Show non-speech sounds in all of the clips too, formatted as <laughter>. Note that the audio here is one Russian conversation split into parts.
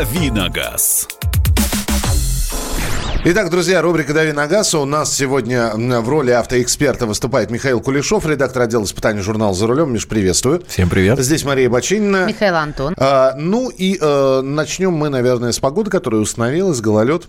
«Давиногаз». Итак, друзья, рубрика «Дави на газ». У нас сегодня в роли автоэксперта выступает Михаил Кулешов, редактор отдела испытаний журнала «За рулем». Миш, приветствую. Всем привет. Здесь Мария Бочинина. Михаил Антон. А, ну и а, начнем мы, наверное, с погоды, которая установилась. Гололед.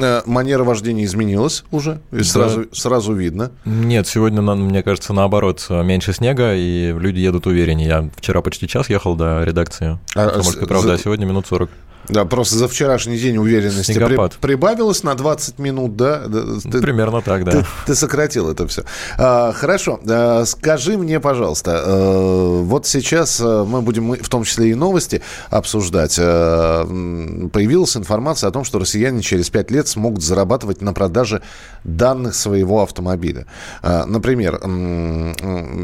А, манера вождения изменилась уже, и да. сразу, сразу видно. Нет, сегодня, мне кажется, наоборот, меньше снега, и люди едут увереннее. Я вчера почти час ехал до редакции. А, может, правда, за... а сегодня минут 40. Да, просто за вчерашний день уверенности при, прибавилось на 20 минут, да? Ты, Примерно так, да. Ты, ты сократил это все. А, хорошо, а, скажи мне, пожалуйста, а, вот сейчас а, мы будем, в том числе и новости, обсуждать. А, появилась информация о том, что россияне через 5 лет смогут зарабатывать на продаже данных своего автомобиля. А, например,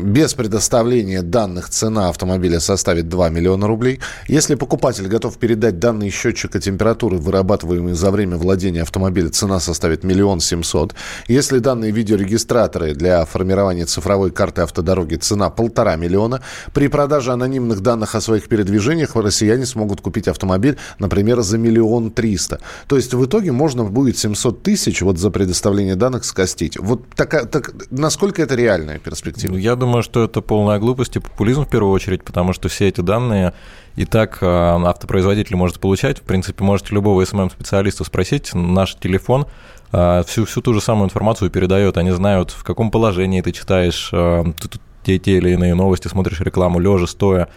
без предоставления данных цена автомобиля составит 2 миллиона рублей. Если покупатель готов передать данные счетчика температуры, вырабатываемый за время владения автомобиля, цена составит миллион семьсот. Если данные видеорегистраторы для формирования цифровой карты автодороги, цена полтора миллиона. При продаже анонимных данных о своих передвижениях россияне смогут купить автомобиль, например, за миллион триста. То есть в итоге можно будет 700 тысяч вот за предоставление данных скостить. Вот такая, так, насколько это реальная перспектива? Ну, я думаю, что это полная глупость и популизм в первую очередь, потому что все эти данные и так э, автопроизводитель может получать. В принципе, можете любого SMM-специалиста спросить. Наш телефон э, всю, всю ту же самую информацию передает. Они знают, в каком положении ты читаешь э, те, те или иные новости, смотришь рекламу лежа, стоя.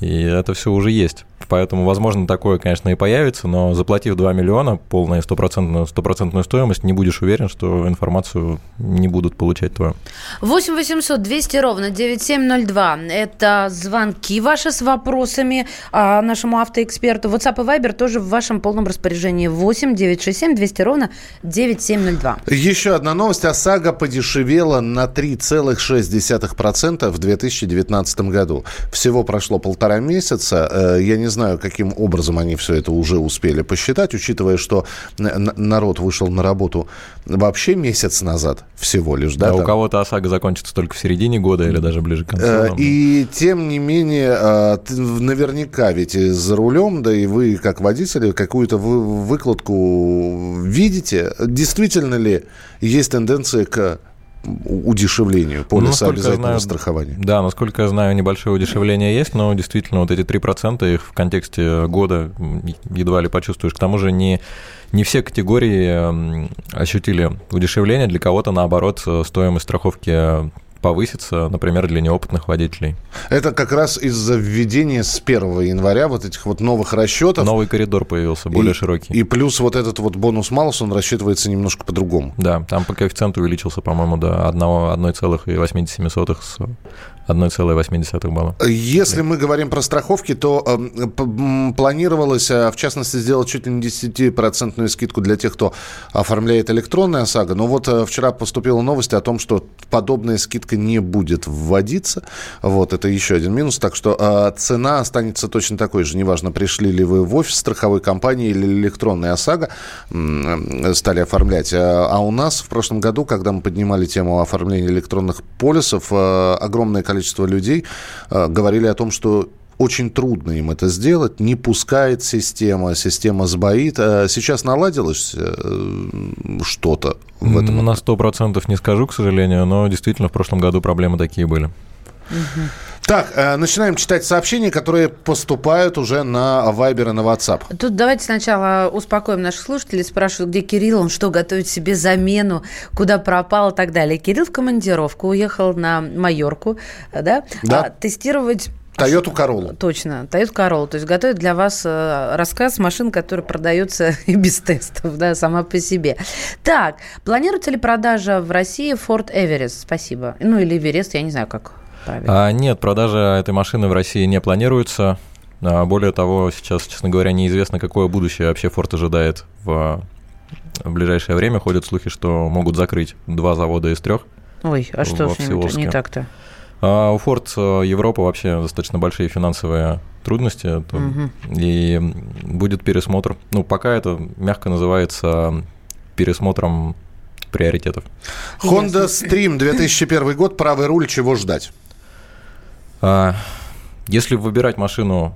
И это все уже есть. Поэтому, возможно, такое, конечно, и появится, но заплатив 2 миллиона, полную стопроцентную, стопроцентную стоимость, не будешь уверен, что информацию не будут получать твою. 8 800 200 ровно 9702. Это звонки ваши с вопросами а, нашему автоэксперту. WhatsApp и Viber тоже в вашем полном распоряжении. 8 967 200 ровно 9702. Еще одна новость. ОСАГО подешевела на 3,6% в 2019 году. Всего прошло полтора месяца. Э, я не знаю, каким образом они все это уже успели посчитать, учитывая, что народ вышел на работу вообще месяц назад всего лишь. Да, да у кого-то ОСАГО закончится только в середине года или даже ближе к концу. Э, и тем не менее, а, наверняка ведь за рулем, да и вы как водители какую-то выкладку видите. Действительно ли есть тенденция к удешевлению полиса ну, обязательного знаю, страхования. Да, насколько я знаю, небольшое удешевление есть, но действительно вот эти 3% их в контексте года едва ли почувствуешь. К тому же не, не все категории ощутили удешевление, для кого-то, наоборот, стоимость страховки повысится, например, для неопытных водителей. Это как раз из-за введения с 1 января вот этих вот новых расчетов. Новый коридор появился, более и, широкий. И плюс вот этот вот бонус-малус, он рассчитывается немножко по-другому. Да, там по коэффициенту увеличился, по-моему, до 1,87 с 1,8 балла. Если да. мы говорим про страховки, то э, планировалось, в частности, сделать чуть ли не 10% скидку для тех, кто оформляет электронная ОСАГО. Но вот э, вчера поступила новость о том, что подобная скидка не будет вводиться. Вот, это еще один минус. Так что э, цена останется точно такой же. Неважно, пришли ли вы в офис страховой компании или электронная ОСАГО э, стали оформлять. А у нас в прошлом году, когда мы поднимали тему оформления электронных полисов, э, огромное количество людей э, говорили о том, что очень трудно им это сделать, не пускает система, система сбоит. А сейчас наладилось э, что-то в этом? На сто процентов не скажу, к сожалению, но действительно в прошлом году проблемы такие были. Угу. Так, э, начинаем читать сообщения, которые поступают уже на Viber и на WhatsApp. Тут давайте сначала успокоим наших слушателей. Спрашивают, где Кирилл, он что, готовит себе замену, куда пропал и так далее. Кирилл в командировку уехал на Майорку, да, да. А, тестировать Тойоту Королу. Точно, Тойоту Королу. То есть готовит для вас э, рассказ машин, который продается <laughs> и без тестов, да, сама по себе. Так, планируется ли продажа в России Ford Everest? Спасибо. Ну, или Everest, я не знаю, как правильно? А, нет, продажа этой машины в России не планируется. А, более того, сейчас, честно говоря, неизвестно, какое будущее вообще Ford ожидает в, в ближайшее время. Ходят слухи, что могут закрыть два завода из трех. Ой, а что с ними не так-то? А у Ford э, Европа вообще достаточно большие финансовые трудности, угу. и будет пересмотр. Ну, пока это мягко называется пересмотром приоритетов. Honda Stream 2001 год, правый руль, чего ждать? А, если выбирать машину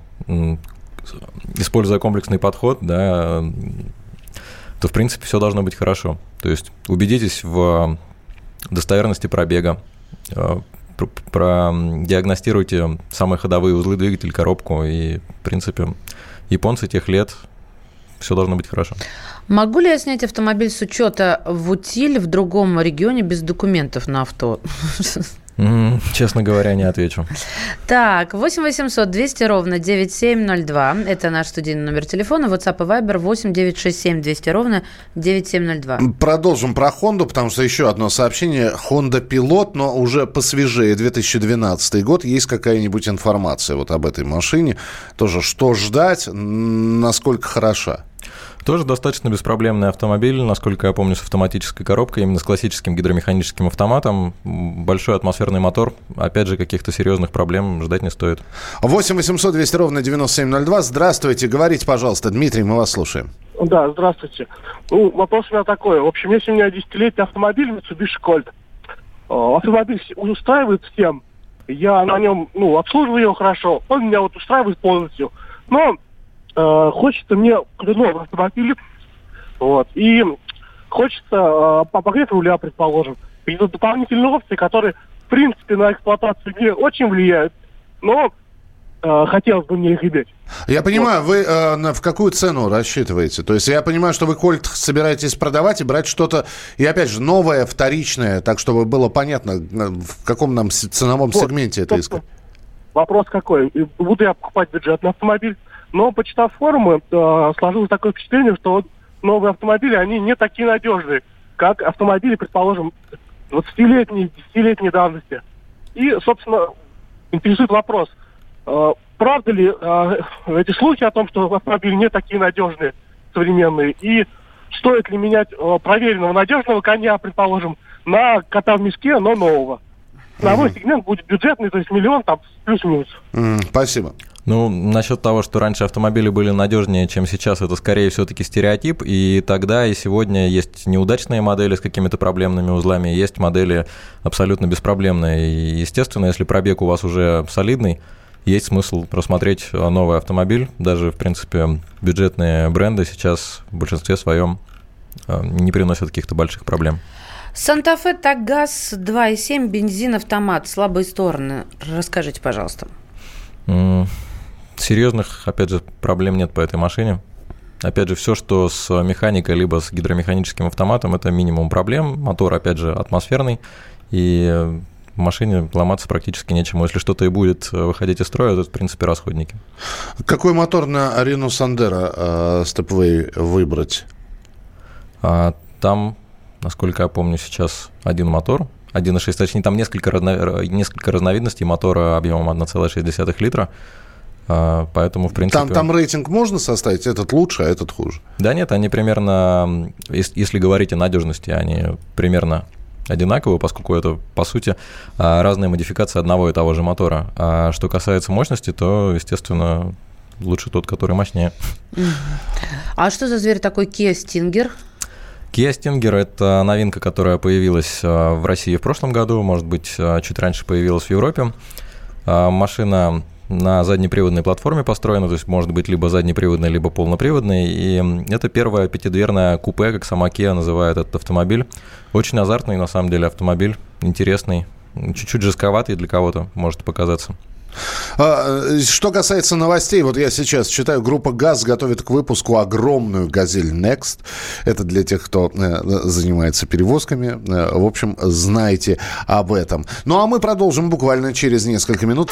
используя комплексный подход, да, то, в принципе, все должно быть хорошо. То есть убедитесь в достоверности пробега, э, продиагностируйте самые ходовые узлы, двигатель, коробку, и, в принципе, японцы тех лет все должно быть хорошо. Могу ли я снять автомобиль с учета в утиль в другом регионе без документов на авто? <laughs> Честно говоря, не отвечу. Так, 8 800 200 ровно 9702. Это наш студийный номер телефона. WhatsApp и Viber 8 967 200 ровно 9702. Продолжим про Honda, потому что еще одно сообщение. Honda Pilot, но уже посвежее, 2012 год. Есть какая-нибудь информация вот об этой машине? Тоже что ждать, насколько хороша? Тоже достаточно беспроблемный автомобиль, насколько я помню, с автоматической коробкой, именно с классическим гидромеханическим автоматом. Большой атмосферный мотор. Опять же, каких-то серьезных проблем ждать не стоит. 8 800 200 ровно 9702. Здравствуйте. Говорите, пожалуйста. Дмитрий, мы вас слушаем. Да, здравствуйте. Ну, вопрос у меня такой. В общем, если у меня десятилетний автомобиль Mitsubishi Colt, э, автомобиль устраивает всем, я на нем, ну, обслуживаю его хорошо, он меня вот устраивает полностью. Но э, хочется мне новый автомобиль, вот, и хочется э, обогрев руля, предположим. И тут дополнительные опции, которые, в принципе, на эксплуатацию не очень влияют, но э, хотелось бы мне их иметь. Я понимаю, вот. вы э, в какую цену рассчитываете? То есть я понимаю, что вы кольт собираетесь продавать и брать что-то, и опять же, новое, вторичное, так чтобы было понятно, в каком нам ценовом вот, сегменте это искать. Вопрос какой? Буду я покупать бюджетный автомобиль, но, почитав форумы, э, сложилось такое впечатление, что вот новые автомобили, они не такие надежные, как автомобили, предположим, 20-летней, 10-летней давности. И, собственно, интересует вопрос, э, правда ли э, эти слухи о том, что автомобили не такие надежные, современные, и стоит ли менять э, проверенного надежного коня, предположим, на кота в мешке, но нового. Ценовой mm-hmm. сегмент будет бюджетный, то есть миллион там плюс-минус. Спасибо. Ну, насчет того, что раньше автомобили были надежнее, чем сейчас, это скорее все-таки стереотип. И тогда, и сегодня есть неудачные модели с какими-то проблемными узлами, есть модели абсолютно беспроблемные. И, естественно, если пробег у вас уже солидный, есть смысл рассмотреть новый автомобиль. Даже, в принципе, бюджетные бренды сейчас в большинстве своем э, не приносят каких-то больших проблем. Санта-Фе Тагаз 2,7, бензин, автомат. Слабые стороны. Расскажите, пожалуйста серьезных, опять же, проблем нет по этой машине. Опять же, все, что с механикой, либо с гидромеханическим автоматом, это минимум проблем. Мотор, опять же, атмосферный. И в машине ломаться практически нечему. Если что-то и будет выходить из строя, то это, в принципе, расходники. Какой мотор на Арену Сандера э, Stepway выбрать? А, там, насколько я помню, сейчас один мотор. 1.6, точнее, там несколько, разно, несколько разновидностей мотора объемом 1,6 литра. А, поэтому, в принципе... Там, там рейтинг можно составить? Этот лучше, а этот хуже? Да нет, они примерно, если говорить о надежности, они примерно одинаковые, поскольку это, по сути, а, разные модификации одного и того же мотора. А что касается мощности, то, естественно, лучше тот, который мощнее. А что за зверь такой Kia Stinger? Kia Stinger – это новинка, которая появилась а, в России в прошлом году, может быть, чуть раньше появилась в Европе. Машина на заднеприводной платформе построена, то есть может быть либо заднеприводный, либо полноприводный. И это первое пятидверное купе, как сама Kia называет этот автомобиль. Очень азартный, на самом деле, автомобиль, интересный, чуть-чуть жестковатый для кого-то, может показаться. А, что касается новостей, вот я сейчас читаю, группа ГАЗ готовит к выпуску огромную «Газель Next». Это для тех, кто э, занимается перевозками. Э, в общем, знайте об этом. Ну а мы продолжим буквально через несколько минут.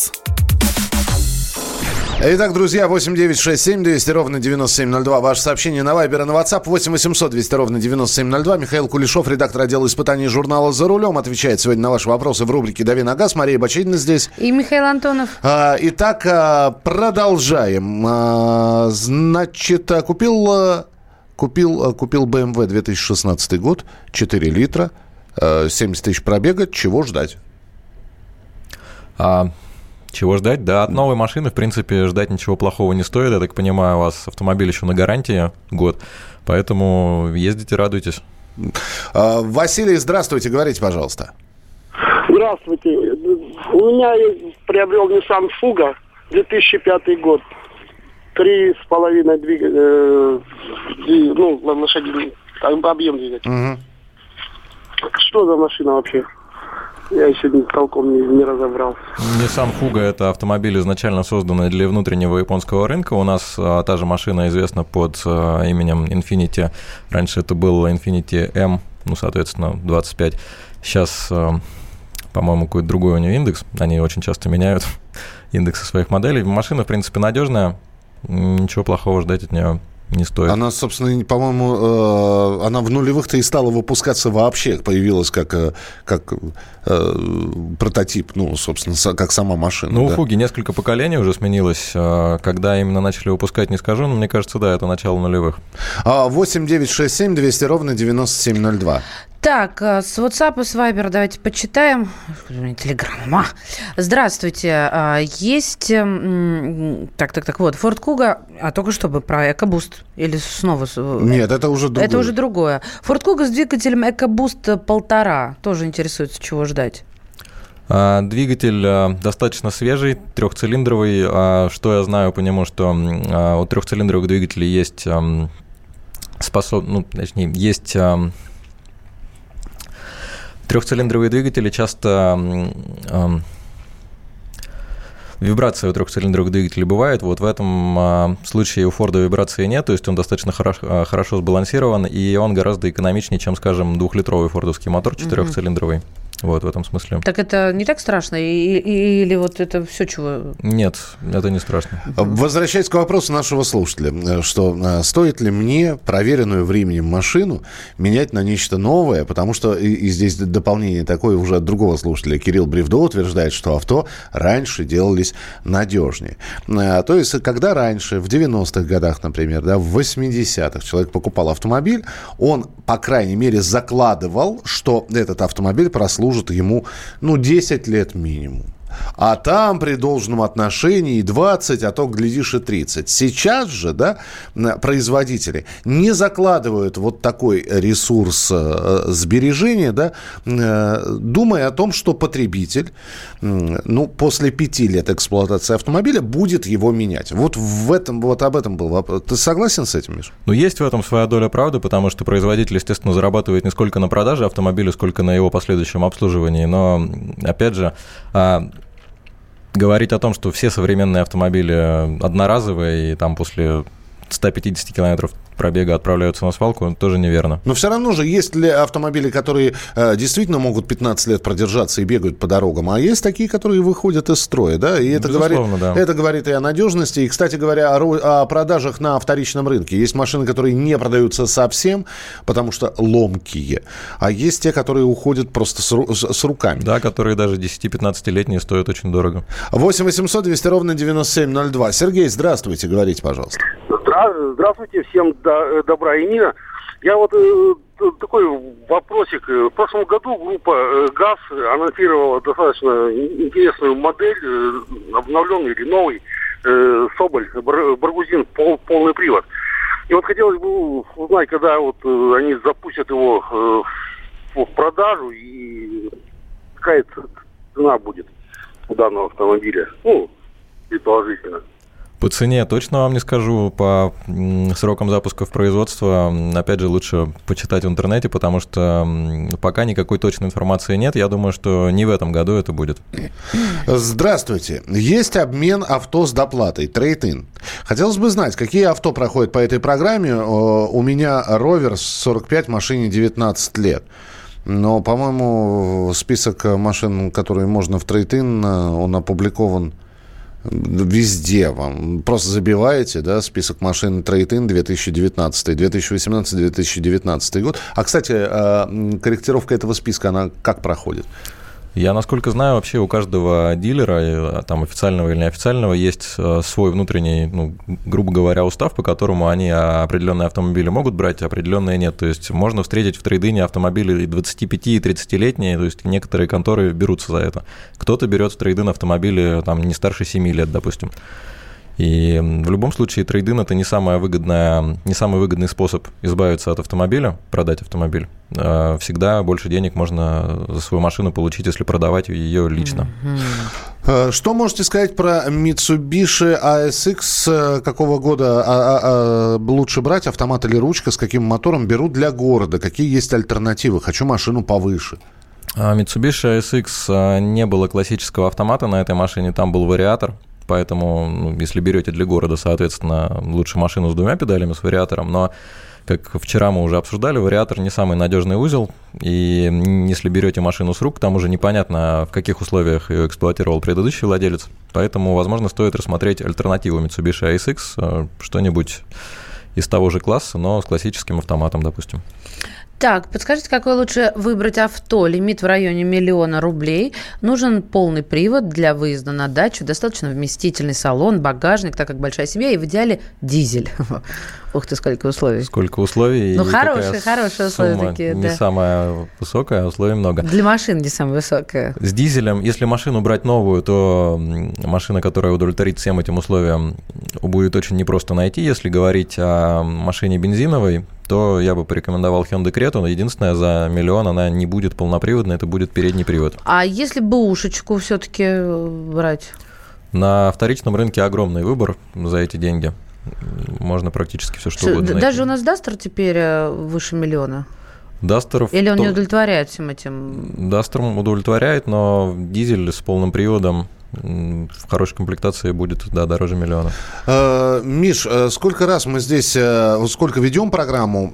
Итак, друзья, 8967 200 ровно 9702. Ваше сообщение на Вайбер и на WhatsApp 8 800 200 ровно 9702. Михаил Кулешов, редактор отдела испытаний журнала «За рулем», отвечает сегодня на ваши вопросы в рубрике «Дави на газ». Мария Бачинина здесь. И Михаил Антонов. А, итак, а, продолжаем. А, значит, купил Купил, э, купил BMW 2016 год, 4 литра, 70 тысяч пробега. Чего ждать? А, чего ждать? Да, от новой машины, в принципе, ждать ничего плохого не стоит. Я так понимаю, у вас автомобиль еще на гарантии год, поэтому ездите, радуйтесь. А, Василий, здравствуйте, говорите, пожалуйста. Здравствуйте. У меня приобрел Nissan Fuga 2005 год. Три с половиной двигателя, э, ну, лошадиный объем двигателя. Угу. Что за машина вообще? Я еще толком не, не разобрал. Nissan Fuga – это автомобиль, изначально созданный для внутреннего японского рынка. У нас а, та же машина известна под а, именем Infinity. Раньше это был Infinity M, ну, соответственно, 25. Сейчас, а, по-моему, какой-то другой у нее индекс. Они очень часто меняют <laughs> индексы своих моделей. Машина, в принципе, надежная. Ничего плохого ждать от нее не стоит. Она, собственно, по-моему, э, она в нулевых-то и стала выпускаться вообще, появилась как, э, как э, прототип, ну, собственно, как сама машина. Ну, да? у Фуги несколько поколений уже сменилось. Когда именно начали выпускать, не скажу, но мне кажется, да, это начало нулевых. 8 9 6 7 200 ровно 9702. Так, э, с WhatsApp и с Viber давайте почитаем. Телеграмма. Здравствуйте. А, есть... Эм, так, так, так, вот, Ford Kuga, а только что бы про EcoBoost. Или снова... Нет, это уже другое. Это уже другое. Ford Kuga с двигателем EcoBoost полтора. Тоже интересуется, чего ждать. А, двигатель а, достаточно свежий, трехцилиндровый. Что я знаю по нему, что у трехцилиндровых двигателей есть способ, ну, точнее, есть Трехцилиндровые двигатели часто Вибрация у трехцилиндровых двигателей бывает. Вот в этом а, случае у Форда вибрации нет, то есть он достаточно хорошо, а, хорошо сбалансирован, и он гораздо экономичнее, чем, скажем, двухлитровый фордовский мотор четырехцилиндровый. Mm-hmm. Вот в этом смысле. Так это не так страшно? И, и, или вот это все, чего... Нет, это не страшно. Возвращаясь к вопросу нашего слушателя, что а, стоит ли мне проверенную временем машину менять на нечто новое, потому что и, и здесь дополнение такое уже от другого слушателя. Кирилл Бревдо утверждает, что авто раньше делались надежнее. А, то есть, когда раньше, в 90-х годах, например, да, в 80-х человек покупал автомобиль, он, по крайней мере, закладывал, что этот автомобиль прослужит служит ему, ну, 10 лет минимум. А там при должном отношении 20, а то, глядишь, и 30. Сейчас же, да, производители не закладывают вот такой ресурс э, сбережения, да, э, думая о том, что потребитель, ну, после пяти лет эксплуатации автомобиля будет его менять. Вот в этом, вот об этом был вопрос. Ты согласен с этим, Миш? Ну, есть в этом своя доля правды, потому что производитель, естественно, зарабатывает не сколько на продаже автомобиля, сколько на его последующем обслуживании. Но, опять же, а, говорить о том, что все современные автомобили одноразовые, и там после 150 километров пробега отправляются на свалку, тоже неверно. Но все равно же есть ли автомобили, которые э, действительно могут 15 лет продержаться и бегают по дорогам, а есть такие, которые выходят из строя, да, и это, говорит, да. это говорит и о надежности, и, кстати говоря, о, о продажах на вторичном рынке. Есть машины, которые не продаются совсем, потому что ломкие, а есть те, которые уходят просто с, с, с руками. Да, которые даже 10-15-летние стоят очень дорого. 8 800 200 ровно 9702. Сергей, здравствуйте, говорите, пожалуйста. Здравствуйте, всем Э, добра и мира. Я вот э, такой вопросик. В прошлом году группа э, ГАЗ анонсировала достаточно интересную модель, э, обновленный или новый э, Соболь, Баргузин, пол, полный привод. И вот хотелось бы узнать, когда вот э, они запустят его э, в продажу и какая цена будет у данного автомобиля. Ну, предположительно. По цене точно вам не скажу, по срокам запуска в производство, опять же, лучше почитать в интернете, потому что пока никакой точной информации нет. Я думаю, что не в этом году это будет. Здравствуйте. Есть обмен авто с доплатой, трейд-ин. Хотелось бы знать, какие авто проходят по этой программе. У меня Rover 45, машине 19 лет. Но, по-моему, список машин, которые можно в трейд-ин, он опубликован везде вам. Просто забиваете, да, список машин Трейд-Ин 2019, 2018-2019 год. А, кстати, а, корректировка этого списка, она как проходит? Я, насколько знаю, вообще у каждого дилера, там официального или неофициального, есть э, свой внутренний, ну, грубо говоря, устав, по которому они определенные автомобили могут брать, а определенные нет. То есть можно встретить в трейдине автомобили 25 и 30-летние, то есть некоторые конторы берутся за это. Кто-то берет в трейдин автомобили там не старше 7 лет, допустим. И в любом случае трейдин это не, самая выгодная, не самый выгодный способ избавиться от автомобиля, продать автомобиль. А всегда больше денег можно за свою машину получить, если продавать ее лично. Э, что можете сказать про Mitsubishi ASX? Какого года а, а, а, лучше брать, автомат или ручка, с каким мотором берут для города? Какие есть альтернативы? Хочу машину повыше. Mitsubishi ASX не было классического автомата на этой машине, там был вариатор – поэтому ну, если берете для города, соответственно, лучше машину с двумя педалями, с вариатором, но как вчера мы уже обсуждали, вариатор не самый надежный узел, и если берете машину с рук, там уже непонятно, в каких условиях ее эксплуатировал предыдущий владелец, поэтому, возможно, стоит рассмотреть альтернативу Mitsubishi ASX, э, что-нибудь из того же класса, но с классическим автоматом, допустим. Так, подскажите, какой лучше выбрать авто? Лимит в районе миллиона рублей. Нужен полный привод для выезда на дачу. Достаточно вместительный салон, багажник, так как большая семья. И в идеале дизель. <laughs> Ух ты, сколько условий. Сколько условий. Ну, хорошие, хорошие условия такие, Не да. самая высокая, а условий много. Для машин не самая высокая. С дизелем, если машину брать новую, то машина, которая удовлетворит всем этим условиям, будет очень непросто найти. Если говорить о машине бензиновой, то я бы порекомендовал Hyundai Creta, но единственное, за миллион она не будет полноприводной, это будет передний привод. А если бы ушечку все-таки э, брать? На вторичном рынке огромный выбор за эти деньги. Можно практически все что угодно. Даже найти. у нас Дастер теперь э, выше миллиона. Дастеров... Или он то... не удовлетворяет всем этим? Дастер удовлетворяет, но дизель с полным приводом в хорошей комплектации будет, да, дороже миллиона. Э, Миш, э, сколько раз мы здесь, э, сколько ведем программу,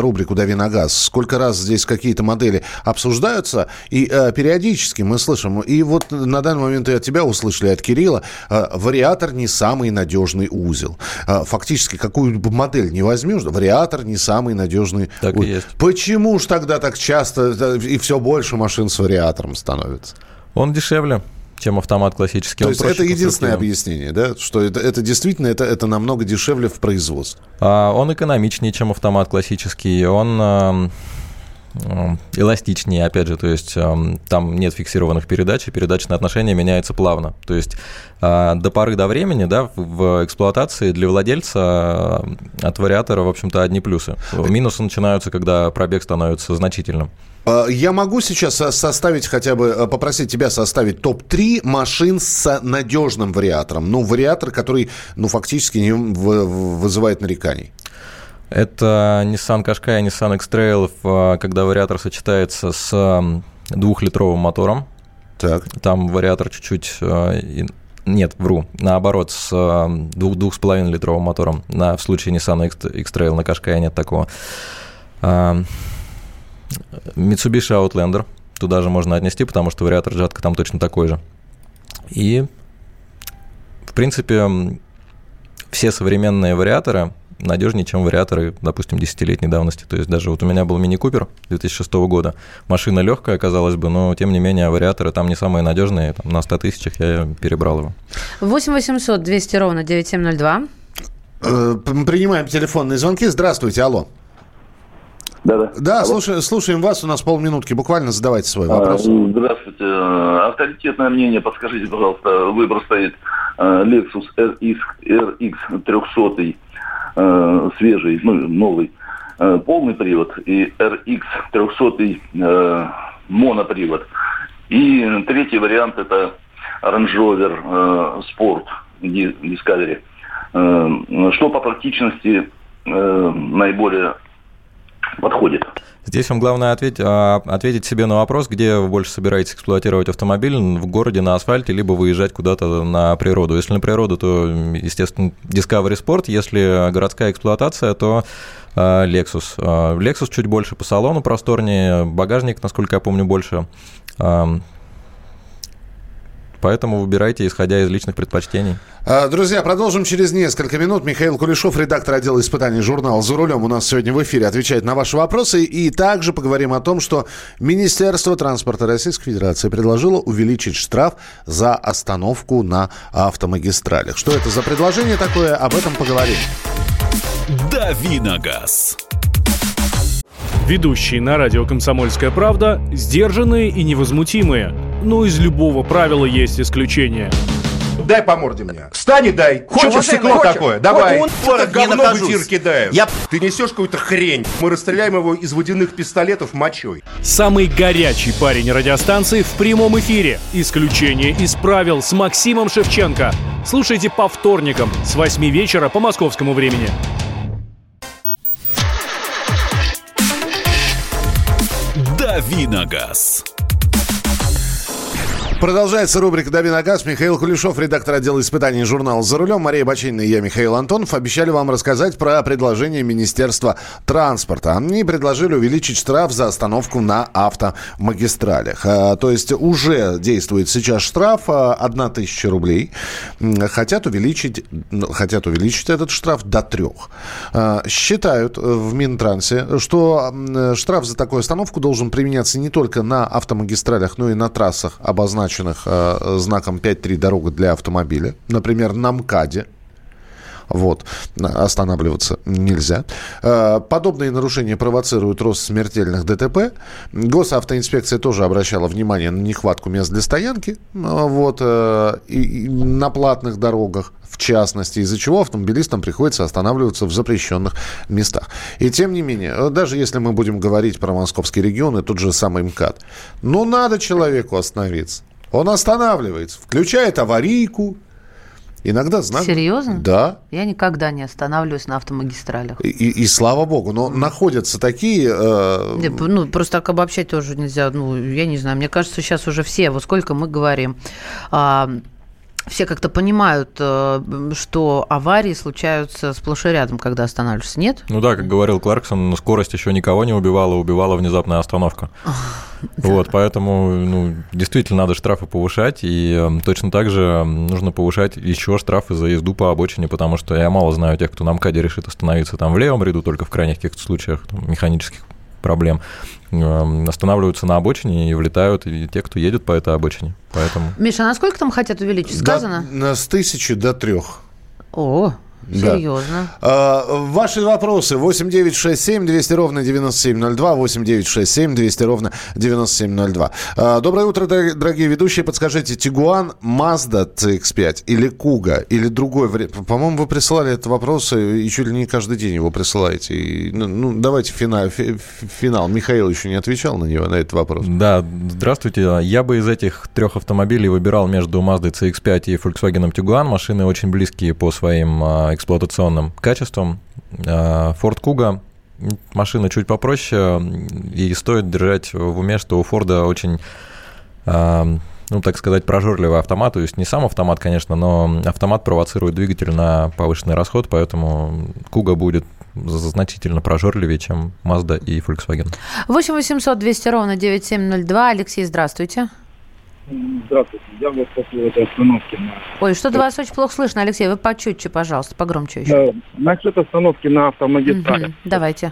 рубрику «Дави на газ», сколько раз здесь какие-то модели обсуждаются, и периодически мы слышим, и вот на данный момент и от тебя услышали, от Кирилла, вариатор не самый надежный узел. Фактически, какую бы модель не возьмешь, вариатор не самый надежный так узел. И есть. Почему ж тогда так часто и все больше машин с вариатором становится? Он дешевле чем автомат классический. То есть это единственное объяснение, да, что это, это действительно это, это намного дешевле в производстве. А, он экономичнее, чем автомат классический. Он а, эластичнее, опять же, то есть там нет фиксированных передач, и передачное отношение меняется плавно. То есть а, до поры до времени, да, в эксплуатации для владельца от вариатора, в общем-то, одни плюсы. Минусы начинаются, когда пробег становится значительным. А, я могу сейчас составить хотя бы, э, попросить тебя составить топ-3 машин с надежным вариатором. Ну, вариатор, который, ну, фактически не вызывает нареканий. Это Nissan Qashqai и Nissan X-Trail, э, когда вариатор сочетается с двухлитровым мотором. Так. Там вариатор чуть-чуть э, нет, вру. Наоборот, с двух, двух с половиной литровым мотором. На, в случае Nissan X-Trail на Qashqai нет такого. Mitsubishi Outlander. Туда же можно отнести, потому что вариатор жатка там точно такой же. И, в принципе, все современные вариаторы надежнее, чем вариаторы, допустим, десятилетней давности. То есть даже вот у меня был мини-купер 2006 года. Машина легкая, казалось бы, но тем не менее вариаторы там не самые надежные. Там, на 100 тысячах я перебрал его. 8 800 200 ровно 9702. Э, принимаем телефонные звонки. Здравствуйте, алло. Да-да. Да, слушай, слушаем вас. У нас полминутки. Буквально задавайте свой а, вопрос. Здравствуйте. Авторитетное мнение, подскажите, пожалуйста. Выбор стоит э, Lexus RX, RX 300, свежий, ну, новый, э, полный привод, и RX 300 монопривод. И третий вариант это Range Rover Sport Discovery. Что по практичности наиболее подходит. Здесь вам главное ответить, а, ответить себе на вопрос, где вы больше собираетесь эксплуатировать автомобиль, в городе, на асфальте, либо выезжать куда-то на природу. Если на природу, то, естественно, Discovery Sport. Если городская эксплуатация, то а, Lexus. А, Lexus чуть больше по салону, просторнее, багажник, насколько я помню, больше. Поэтому выбирайте, исходя из личных предпочтений. А, друзья, продолжим через несколько минут. Михаил Кулешов, редактор отдела испытаний журнала «За рулем» у нас сегодня в эфире отвечает на ваши вопросы. И также поговорим о том, что Министерство транспорта Российской Федерации предложило увеличить штраф за остановку на автомагистралях. Что это за предложение такое? Об этом поговорим. Давиногаз. Ведущие на радио «Комсомольская правда» сдержанные и невозмутимые. Но из любого правила есть исключение – Дай по морде мне. Встань и дай. Хочешь Что стекло хочешь? такое? Давай. Он, это говно в эфир кидаешь. Я... Ты несешь какую-то хрень. Мы расстреляем его из водяных пистолетов мочой. Самый горячий парень радиостанции в прямом эфире. Исключение из правил с Максимом Шевченко. Слушайте по вторникам с 8 вечера по московскому времени. Давиногаз. Продолжается рубрика «Дави на газ». Михаил Кулешов, редактор отдела испытаний журнала «За рулем». Мария Бачинина и я, Михаил Антонов, обещали вам рассказать про предложение Министерства транспорта. Они предложили увеличить штраф за остановку на автомагистралях. А, то есть уже действует сейчас штраф 1 тысяча рублей. Хотят увеличить, хотят увеличить этот штраф до трех. А, считают в Минтрансе, что штраф за такую остановку должен применяться не только на автомагистралях, но и на трассах, обозначенных обозначенных э, знаком 5.3 дорога для автомобиля, например, на МКАДе, вот. Останавливаться нельзя. Э, подобные нарушения провоцируют рост смертельных ДТП. Госавтоинспекция тоже обращала внимание на нехватку мест для стоянки вот, э, и, на платных дорогах в частности, из-за чего автомобилистам приходится останавливаться в запрещенных местах. И тем не менее, даже если мы будем говорить про московский регион и тот же самый МКАД, ну надо человеку остановиться. Он останавливается, включает аварийку, Иногда знак... Серьезно? Да. Я никогда не останавливаюсь на автомагистралях. И, и, и слава богу, но находятся такие... Э... Ну, просто так обобщать тоже нельзя. Ну, я не знаю, мне кажется, сейчас уже все, вот сколько мы говорим, а, все как-то понимают, э, что аварии случаются сплошь и рядом, когда останавливаешься, нет? Ну да, как говорил Кларксон, скорость еще никого не убивала, убивала внезапная остановка. Вот, поэтому ну, действительно надо штрафы повышать, и э, точно так же нужно повышать еще штрафы за езду по обочине, потому что я мало знаю тех, кто на МКАДе решит остановиться там в левом ряду, только в крайних каких-то случаях там, механических проблем, эм, останавливаются на обочине и влетают и те, кто едет по этой обочине. Поэтому... Миша, а насколько там хотят увеличить? Сказано? До, с тысячи до трех. О, Серьезно. Да. А, ваши вопросы 8967 200 ровно 9702, 8967 200 ровно 9702. А, доброе утро, дорогие ведущие. Подскажите, Тигуан, Mazda CX-5 или Куга, или другой вариант? По-моему, вы присылали этот вопрос и чуть ли не каждый день его присылаете. И, ну, ну, давайте финал, финал. Михаил еще не отвечал на него, на этот вопрос. Да, здравствуйте. Я бы из этих трех автомобилей выбирал между Mazda CX-5 и Volkswagen Tiguan. Машины очень близкие по своим а, эксплуатационным качеством. А, Ford Kuga машина чуть попроще, и стоит держать в уме, что у Форда очень а, ну, так сказать, прожорливый автомат. То есть не сам автомат, конечно, но автомат провоцирует двигатель на повышенный расход, поэтому Куга будет значительно прожорливее, чем Mazda и Volkswagen. 8 800 200 ровно 9702. Алексей, здравствуйте. Здравствуйте. Я вот после этой остановки на... Ой, что-то вас очень плохо слышно, Алексей. Вы почутче, пожалуйста, погромче еще. Насчет остановки на автомагистрали. Угу, давайте.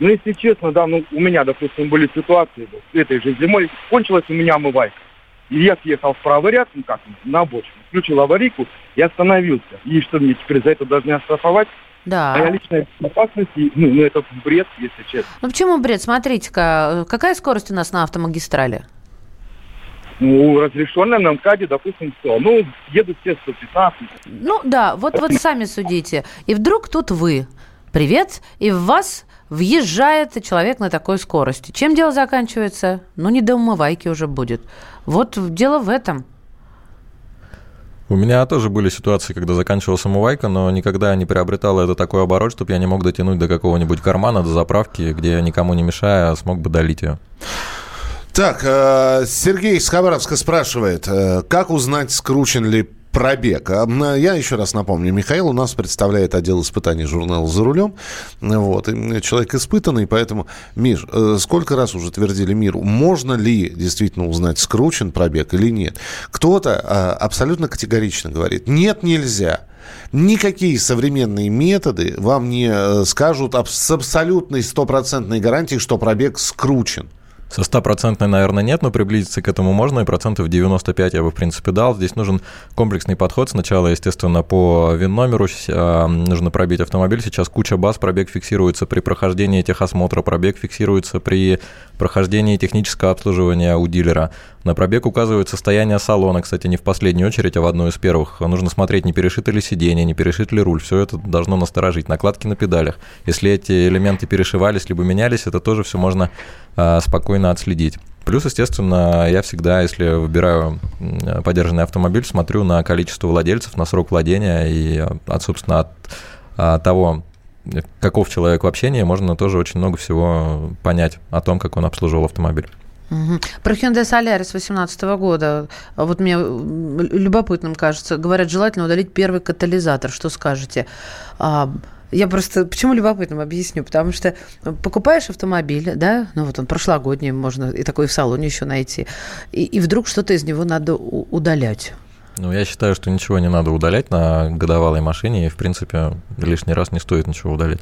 Ну, если честно, да, ну, у меня, допустим, были ситуации, вот, этой же зимой кончилась у меня омывайка. И я съехал в правый ряд, ну как, на обочину, включил аварийку и остановился. И что мне теперь за это должны оштрафовать? Да. Моя личная безопасность, ну, ну это бред, если честно. Ну почему бред? Смотрите-ка, какая скорость у нас на автомагистрали? Ну, разрешенная на МКАДе, допустим, все. Ну, едут все 115. Ну, да, вот, вот <laughs> сами судите. И вдруг тут вы. Привет, и в вас въезжает человек на такой скорости. Чем дело заканчивается? Ну, не до умывайки уже будет. Вот дело в этом. У меня тоже были ситуации, когда заканчивалась умывайка, но никогда не приобретала это такой оборот, чтобы я не мог дотянуть до какого-нибудь кармана, до заправки, где я никому не мешая смог бы долить ее. Так, э, Сергей из Хабаровска спрашивает, э, как узнать, скручен ли пробег. А, я еще раз напомню, Михаил у нас представляет отдел испытаний журнала «За рулем». Вот. И человек испытанный, поэтому, Миш, э, сколько раз уже твердили миру, можно ли действительно узнать, скручен пробег или нет? Кто-то абсолютно категорично говорит, нет, нельзя. Никакие современные методы вам не э, скажут с абсолютной стопроцентной гарантией, что пробег скручен. Со стопроцентной, наверное, нет, но приблизиться к этому можно, и процентов 95 я бы, в принципе, дал. Здесь нужен комплексный подход. Сначала, естественно, по ВИН-номеру а, нужно пробить автомобиль. Сейчас куча баз, пробег фиксируется при прохождении техосмотра, пробег фиксируется при прохождении технического обслуживания у дилера. На пробег указывает состояние салона, кстати, не в последнюю очередь, а в одну из первых. Нужно смотреть, не перешито ли сиденье, не перешит ли руль. Все это должно насторожить. Накладки на педалях. Если эти элементы перешивались либо менялись, это тоже все можно а, спокойно отследить. Плюс, естественно, я всегда, если выбираю подержанный автомобиль, смотрю на количество владельцев, на срок владения и, от, собственно, от, от того, каков человек в общении, можно тоже очень много всего понять о том, как он обслуживал автомобиль. Угу. Про Hyundai Solaris 2018 года, вот мне любопытным кажется, говорят, желательно удалить первый катализатор. Что скажете? Я просто... Почему любопытным объясню? Потому что покупаешь автомобиль, да, ну вот он прошлогодний, можно и такой в салоне еще найти, и, и вдруг что-то из него надо удалять. Ну, я считаю, что ничего не надо удалять на годовалой машине, и, в принципе, лишний раз не стоит ничего удалять.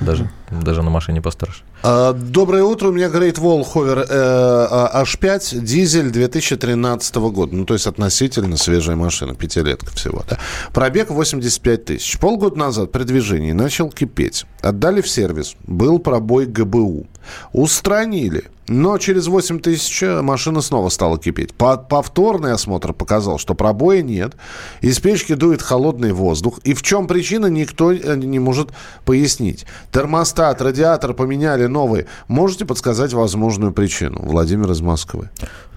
Даже, даже на машине постарше. А, доброе утро. У меня Great Wall Hover э, H5, дизель 2013 года. Ну, то есть относительно свежая машина, пятилетка всего. Да. Пробег 85 тысяч. Полгода назад при движении начал кипеть. Отдали в сервис. Был пробой ГБУ. Устранили. Но через 8 тысяч машина снова стала кипеть. Повторный осмотр показал, что пробоя нет. Из печки дует холодный воздух. И в чем причина, никто э, не может пояснить. Термостат, радиатор поменяли новый. Можете подсказать возможную причину? Владимир из Москвы.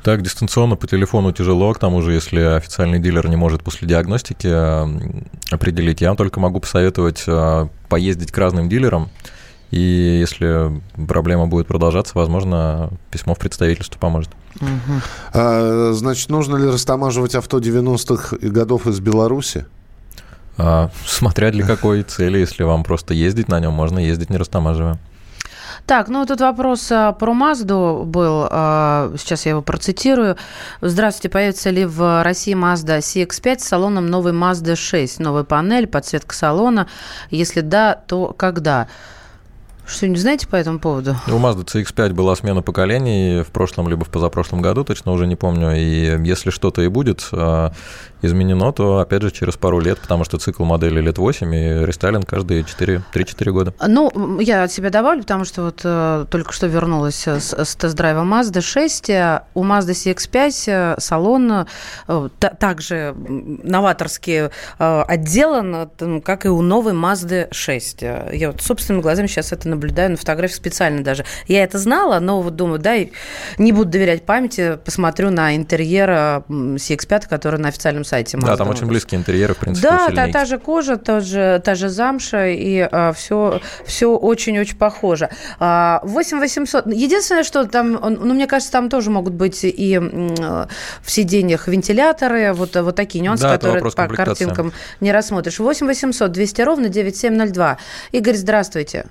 Так, дистанционно по телефону тяжело, к тому же, если официальный дилер не может после диагностики определить, я вам только могу посоветовать э, поездить к разным дилерам, и если проблема будет продолжаться, возможно, письмо в представительство поможет. Угу. А, значит, нужно ли растамаживать авто 90-х годов из Беларуси? А, смотря для какой цели, если вам просто ездить на нем, можно ездить не растамаживая. Так, ну тут вопрос а, про Мазду был. А, сейчас я его процитирую. Здравствуйте, появится ли в России Mazda CX-5 с салоном новый Mazda 6? Новая панель, подсветка салона? Если да, то когда? Что-нибудь знаете по этому поводу? У Mazda CX-5 была смена поколений в прошлом либо в позапрошлом году, точно уже не помню. И если что-то и будет, а, изменено, то, опять же, через пару лет, потому что цикл модели лет 8, и рестайлинг каждые 3-4 года. Ну, я от себя добавлю, потому что вот э, только что вернулась с, с тест-драйва Mazda 6. У Mazda CX-5 э, салон э, также новаторски э, отделан, как и у новой Mazda 6. Я вот собственными глазами сейчас это наблюдаю на фотографии специально даже. Я это знала, но вот думаю, да, не буду доверять памяти, посмотрю на интерьер CX-5, который на официальном сайте. Да, там очень близкие интерьеры, в принципе, Да, та, та же кожа, та же, та же замша, и а, все, все очень-очень похоже. А, 8 800... Единственное, что там, ну, мне кажется, там тоже могут быть и в сиденьях вентиляторы, вот, вот такие нюансы, да, которые по картинкам не рассмотришь. 8 800 200 ровно 9702. Игорь, здравствуйте.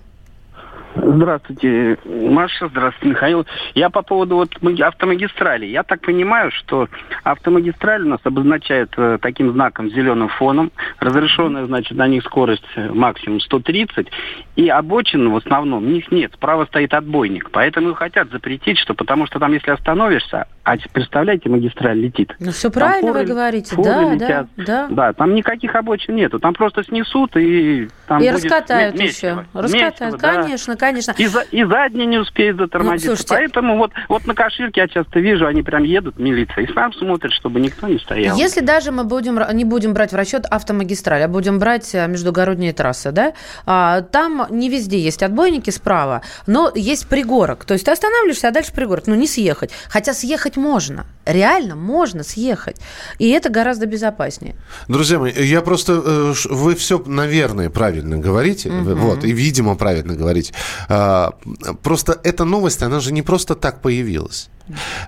Здравствуйте, Маша, здравствуйте, Михаил. Я по поводу вот автомагистрали. Я так понимаю, что автомагистраль у нас обозначает э, таким знаком зеленым фоном. Разрешенная, значит, на них скорость э, максимум 130. И обочин в основном у них нет. Справа стоит отбойник. Поэтому и хотят запретить, что потому что там, если остановишься, а представляете, магистраль летит. Ну, все правильно форы, вы говорите, да, летят. да, да. Да, там никаких обочин нету. Там просто снесут и там И будет раскатают еще. Раскатают, месиво, конечно, да. конечно. И, за, и задний не успеет затормозиться. Ну, слушайте, Поэтому вот, вот на Каширке я часто вижу, они прям едут, милиция, и сам смотрят, чтобы никто не стоял. Если даже мы будем, не будем брать в расчет автомагистраль, а будем брать э, междугородние трассы, да, а, там не везде есть отбойники справа, но есть пригорок. То есть ты останавливаешься, а дальше пригорок. Ну, не съехать. Хотя съехать можно. Реально можно съехать. И это гораздо безопаснее. Друзья мои, я просто... Э, вы все, наверное, правильно говорите. Угу. Вот, и, видимо, правильно говорите. А, просто эта новость, она же не просто так появилась.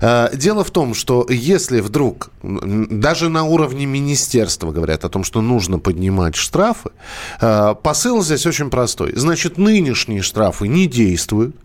Э, дело в том, что если вдруг даже на уровне министерства говорят о том, что нужно поднимать штрафы, э, посыл здесь очень простой. Значит, нынешние штрафы не действуют,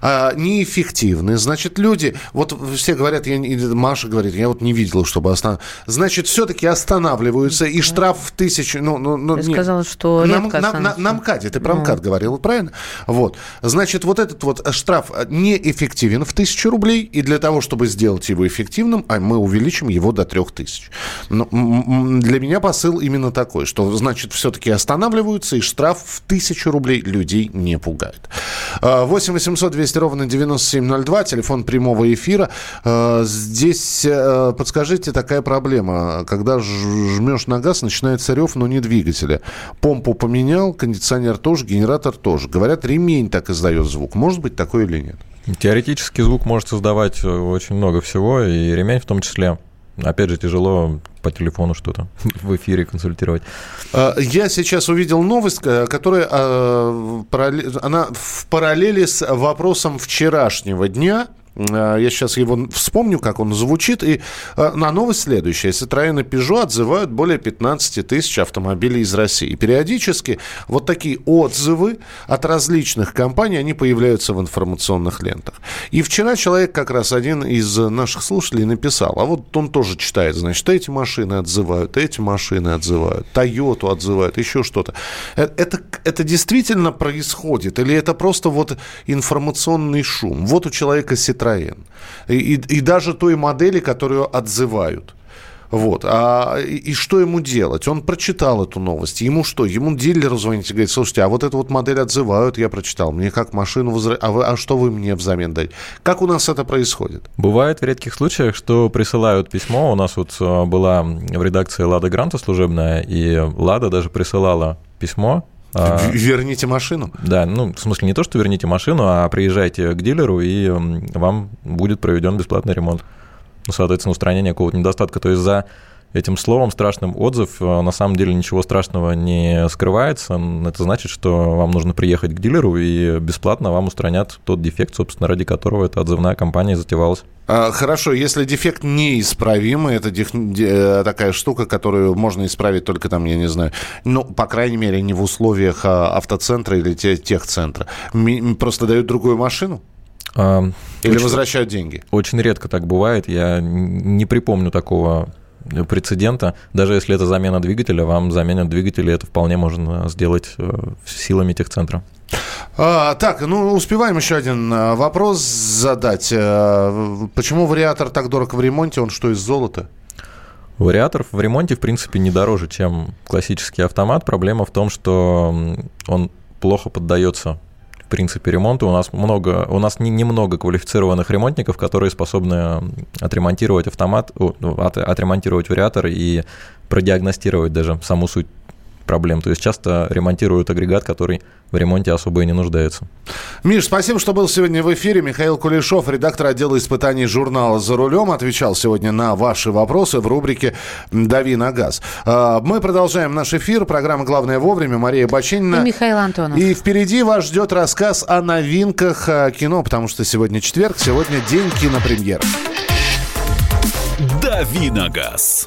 а, неэффективны. Значит, люди, вот все говорят, я, Маша говорит, я вот не видела, чтобы останов... Значит, все-таки останавливаются, и штраф в тысячу... Ну, ну, ну, ты сказала, что на, на, на, на МКАДе, ты про МКАД говорила, правильно? Вот. Значит, вот этот вот штраф неэффективен в тысячу рублей, и для того, чтобы сделать его эффективным, а мы увеличим его до трех тысяч. Но для меня посыл именно такой, что, значит, все-таки останавливаются, и штраф в тысячу рублей людей не пугает. 8 800 200 ровно 9702, телефон прямого эфира. А, здесь, э, подскажите, такая проблема. Когда жмешь на газ, начинается рев, но не двигателя. Помпу поменял, кондиционер тоже, генератор тоже. Говорят, ремень так издает звук. Может быть такое или нет? Теоретически звук может создавать э, очень много всего, и ремень в том числе. Опять же, тяжело по телефону что-то <laughs> в эфире консультировать. А, я сейчас увидел новость, э, которая а, она в параллели с вопросом вчерашнего дня. А, я сейчас его вспомню, как он звучит. И а, на новость следующая. Citroёn и Peugeot отзывают более 15 тысяч автомобилей из России. И периодически вот такие отзывы от различных компаний, они появляются в информационных лентах. И вчера человек, как раз один из наших слушателей, написал, а вот он тоже читает, значит, эти машины отзывают, эти машины отзывают, Тойоту отзывают, еще что-то. Э, это, это действительно происходит? Или это просто вот информационный шум? Вот у человека Citroёn Citroën. И, и, и даже той модели, которую отзывают. Вот. А, и, и что ему делать? Он прочитал эту новость. Ему что? Ему дилер звонит и говорит, слушайте, а вот эту вот модель отзывают, я прочитал. Мне как машину возвращают? А, вы, а что вы мне взамен даете? Как у нас это происходит? Бывает в редких случаях, что присылают письмо. У нас вот а, была в редакции «Лада Гранта» служебная, и «Лада» даже присылала письмо верните машину? Да, ну, в смысле не то, что верните машину, а приезжайте к дилеру, и вам будет проведен бесплатный ремонт. Ну, соответственно, устранение какого-то недостатка. То есть за этим словом страшным отзыв э, на самом деле ничего страшного не скрывается. Это значит, что вам нужно приехать к дилеру и бесплатно вам устранят тот дефект, собственно, ради которого эта отзывная компания затевалась. А, хорошо, если дефект неисправимый, это деф... Э, такая штука, которую можно исправить только там, я не знаю, ну, по крайней мере, не в условиях а, автоцентра или техцентра. Просто дают другую машину? Или очень, возвращают деньги? Очень редко так бывает. Я не припомню такого прецедента. Даже если это замена двигателя, вам заменят двигатель, и это вполне можно сделать э, силами техцентра. А, так, ну успеваем еще один э, вопрос задать. Э, почему вариатор так дорог в ремонте? Он что, из золота? Вариатор в ремонте, в принципе, не дороже, чем классический автомат. Проблема в том, что он плохо поддается принципе ремонта. У нас много, у нас не, немного квалифицированных ремонтников, которые способны отремонтировать автомат, от, отремонтировать вариатор и продиагностировать даже саму суть проблем. То есть часто ремонтируют агрегат, который в ремонте особо и не нуждается. Миш, спасибо, что был сегодня в эфире. Михаил Кулешов, редактор отдела испытаний журнала «За рулем», отвечал сегодня на ваши вопросы в рубрике «Дави на газ». А, мы продолжаем наш эфир. Программа «Главное вовремя». Мария Бачинина. И Михаил Антонов. И впереди вас ждет рассказ о новинках а, кино, потому что сегодня четверг, сегодня день кинопремьер. «Дави на газ».